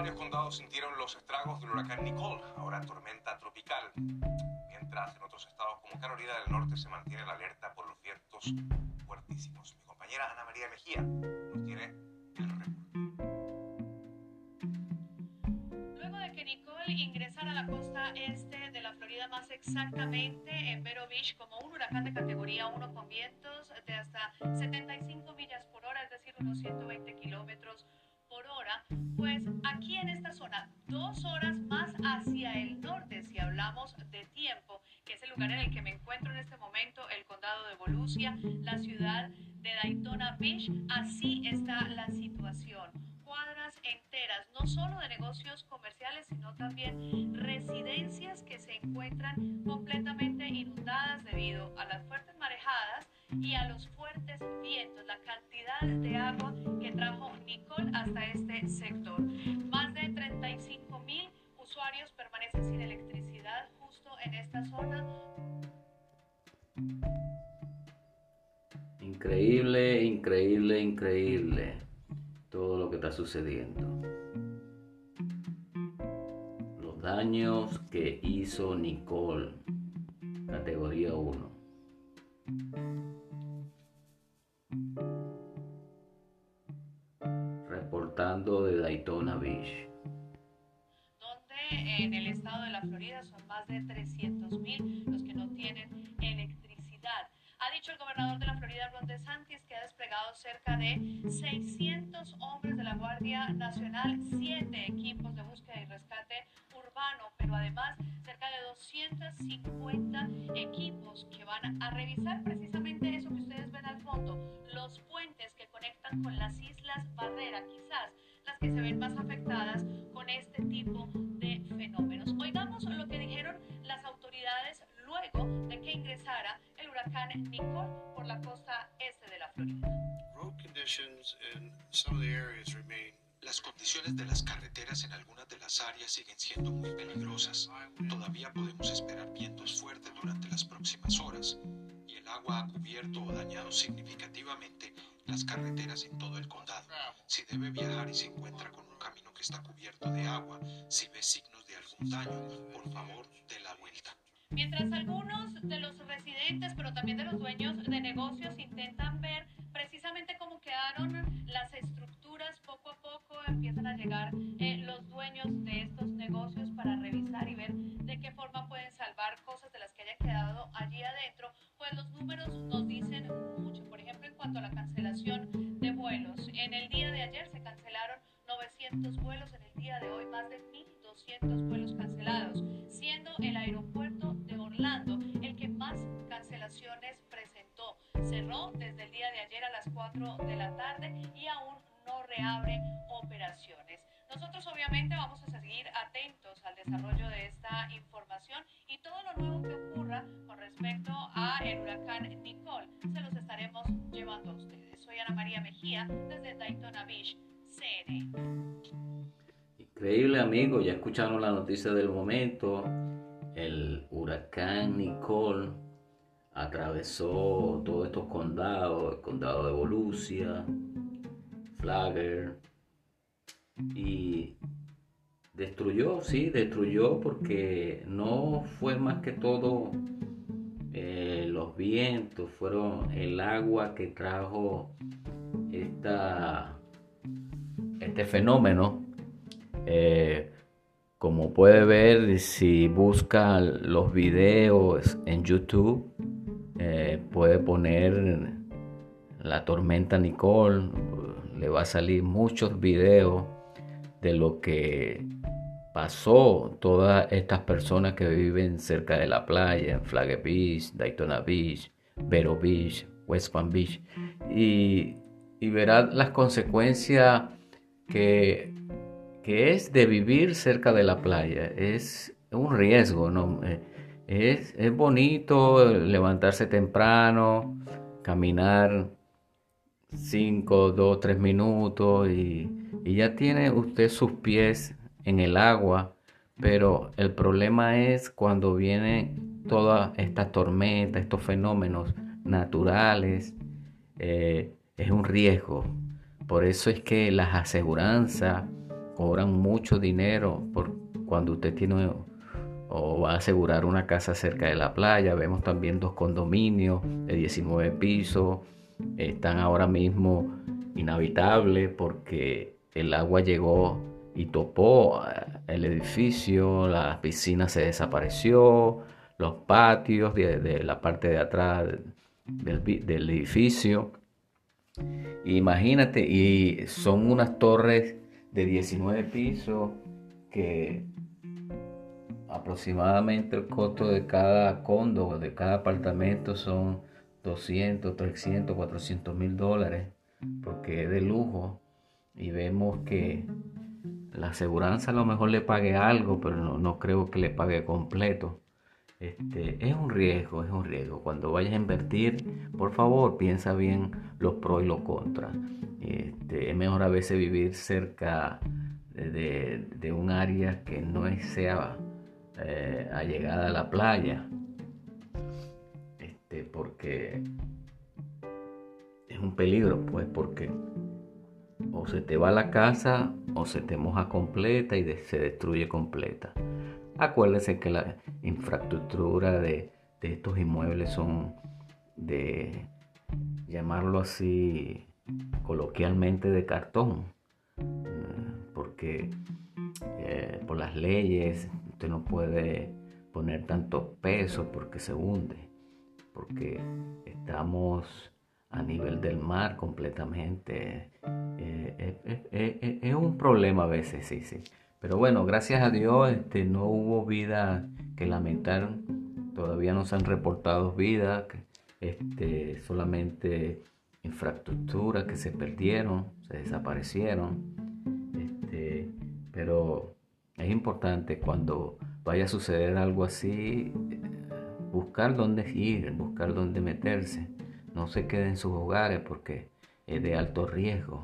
Varios condados sintieron los estragos del huracán Nicole, ahora tormenta tropical. Mientras en otros estados como Carolina del Norte se mantiene la alerta por los vientos fuertísimos. Mi compañera Ana María Mejía nos tiene el reporte. Luego de que Nicole ingresara a la costa este de la Florida, más exactamente en Vero Beach, como un huracán de categoría 1 con vientos de hasta 75 millas por hora, es decir, unos 120 kilómetros hora, pues aquí en esta zona, dos horas más hacia el norte, si hablamos de tiempo, que es el lugar en el que me encuentro en este momento, el condado de Volusia, la ciudad de Daytona Beach, así está la situación. Cuadras enteras, no solo de negocios comerciales, sino también residencias que se encuentran completamente inundadas debido a las fuertes marejadas y a los fuertes vientos, la cantidad de agua que trajo Nicole hasta este sector. Más de 35 mil usuarios permanecen sin electricidad justo en esta zona. Increíble, increíble, increíble todo lo que está sucediendo. Los daños que hizo Nicole, categoría 1. Reportando de Daytona Beach. donde en el estado de la Florida son más de 300 mil los que no tienen electricidad. Ha dicho el gobernador de la Florida, Ron DeSantis, que ha desplegado cerca de 600 hombres de la Guardia Nacional, 7 equipos de búsqueda y rescate urbano, pero además 250 equipos que van a revisar precisamente eso que ustedes ven al fondo, los puentes que conectan con las islas Barrera, quizás las que se ven más afectadas con este tipo de fenómenos. Oigamos lo que dijeron las autoridades luego de que ingresara el huracán Nicole por la costa este de la Florida. Road conditions in some of the areas remain. Las condiciones de las carreteras en algunas de las áreas siguen siendo muy peligrosas. Todavía podemos esperar vientos fuertes durante las próximas horas y el agua ha cubierto o dañado significativamente las carreteras en todo el condado. Si debe viajar y se encuentra con un camino que está cubierto de agua, si ve signos de algún daño, por favor, dé la vuelta. Mientras algunos de los residentes, pero también de los dueños de negocios intentan ver precisamente cómo quedaron las estructuras, poco a poco empiezan a llegar eh, los dueños de estos negocios para revisar y ver de qué forma pueden salvar Cerró desde el día de ayer a las 4 de la tarde y aún no reabre operaciones. Nosotros obviamente vamos a seguir atentos al desarrollo de esta información y todo lo nuevo que ocurra con respecto a el huracán Nicole se los estaremos llevando a ustedes. Soy Ana María Mejía desde Daytona Beach, CNN. Increíble amigo, ya escucharon la noticia del momento. El huracán Nicole atravesó todos estos condados, el condado de Volusia, Flagler, y destruyó, sí, destruyó porque no fue más que todo eh, los vientos, fueron el agua que trajo esta, este fenómeno. Eh, como puede ver, si busca los videos en YouTube, eh, puede poner la tormenta Nicole, le va a salir muchos videos de lo que pasó todas estas personas que viven cerca de la playa, en Flagler Beach, Daytona Beach, Vero Beach, West Palm Beach, y, verá las consecuencias que, que es de vivir cerca de la playa. Es un riesgo, ¿no? Eh, Es, es bonito levantarse temprano, caminar 5, 2, 3 minutos y, y ya tiene usted sus pies en el agua, pero el problema es cuando vienen todas estas tormentas, estos fenómenos naturales, eh, es un riesgo. Por eso es que las aseguranzas cobran mucho dinero por cuando usted tiene o va a asegurar una casa cerca de la playa. Vemos también dos condominios de 19 pisos. Están ahora mismo inhabitables porque el agua llegó y topó eh, el edificio, la piscina se desapareció, los patios de, la parte de atrás del, del edificio. Imagínate, y son unas torres de 19 pisos que aproximadamente el costo de cada condo, de cada apartamento son 200, 300, 400 mil dólares, porque es de lujo. Y vemos que la aseguranza a lo mejor le pague algo, pero no, no creo que le pague completo. Este, es un riesgo, es un riesgo. Cuando vayas a invertir, por favor, piensa bien los pros y los contras. Este, es mejor a veces vivir cerca de, de un área que no sea eh, allegada a la playa, este, porque es un peligro, pues, porque o se te va la casa o se te moja completa y se destruye completa. Acuérdese que la infraestructura de, de estos inmuebles son de, llamarlo así coloquialmente, de cartón, porque eh, por las leyes Usted no puede poner tanto peso porque se hunde, porque estamos a nivel del mar completamente. Eh, eh, eh, es un problema a veces, sí, sí. Pero bueno, gracias a Dios este, no hubo vida que lamentar. Todavía no se han reportado vidas, este, solamente infraestructuras que se perdieron, se desaparecieron. Este, pero es importante cuando vaya a suceder algo así, buscar dónde ir, buscar dónde meterse. No se quede en sus hogares porque es de alto riesgo.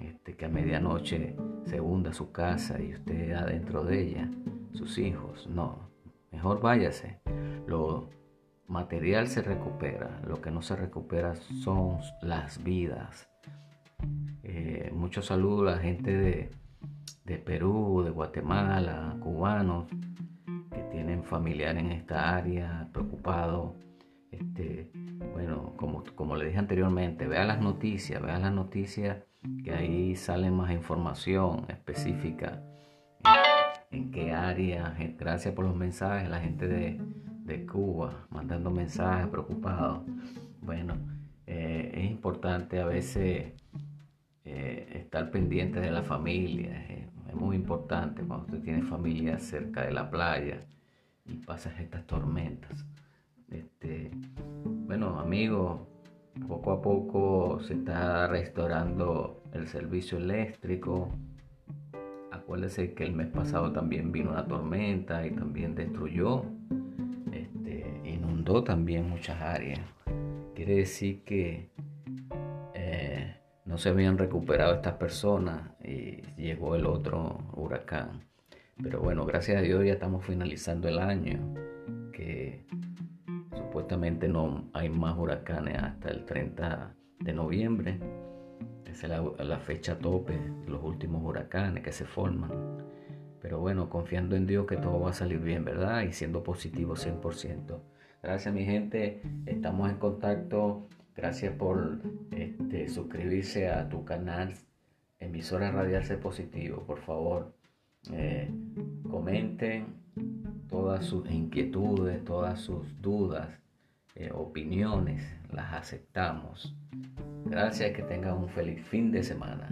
Este, que a medianoche se hunda su casa y usted adentro de ella, sus hijos. No, mejor váyase. Lo material se recupera, lo que no se recupera son las vidas. Eh, muchos saludos a la gente de de Perú, de Guatemala, cubanos que tienen familiar en esta área, preocupados. Este, bueno, como, como le dije anteriormente, vea las noticias, vea las noticias que ahí sale más información específica en, qué área. Gracias por los mensajes, la gente de, Cuba mandando mensajes preocupados. Bueno, eh, es importante a veces eh, estar pendiente de la familia. Es muy importante cuando usted tiene familia cerca de la playa y pasas estas tormentas. Este, bueno, amigos, poco a poco se está restaurando el servicio eléctrico. Acuérdese que el mes pasado también vino una tormenta y también destruyó, este, inundó también muchas áreas. Quiere decir que no se habían recuperado estas personas y llegó el otro huracán. Pero bueno, gracias a Dios ya estamos finalizando el año, que supuestamente no hay más huracanes hasta el 30 de noviembre. Esa es la, fecha tope de los últimos huracanes que se forman. Pero bueno, confiando en Dios que todo va a salir bien, ¿verdad? Y siendo positivo 100%. Gracias mi gente, estamos en contacto Gracias por este, suscribirse a tu canal Emisora Radial Ser Positivo. Por favor, eh, comenten todas sus inquietudes, todas sus dudas, eh, opiniones. Las aceptamos. Gracias que tengan un feliz fin de semana.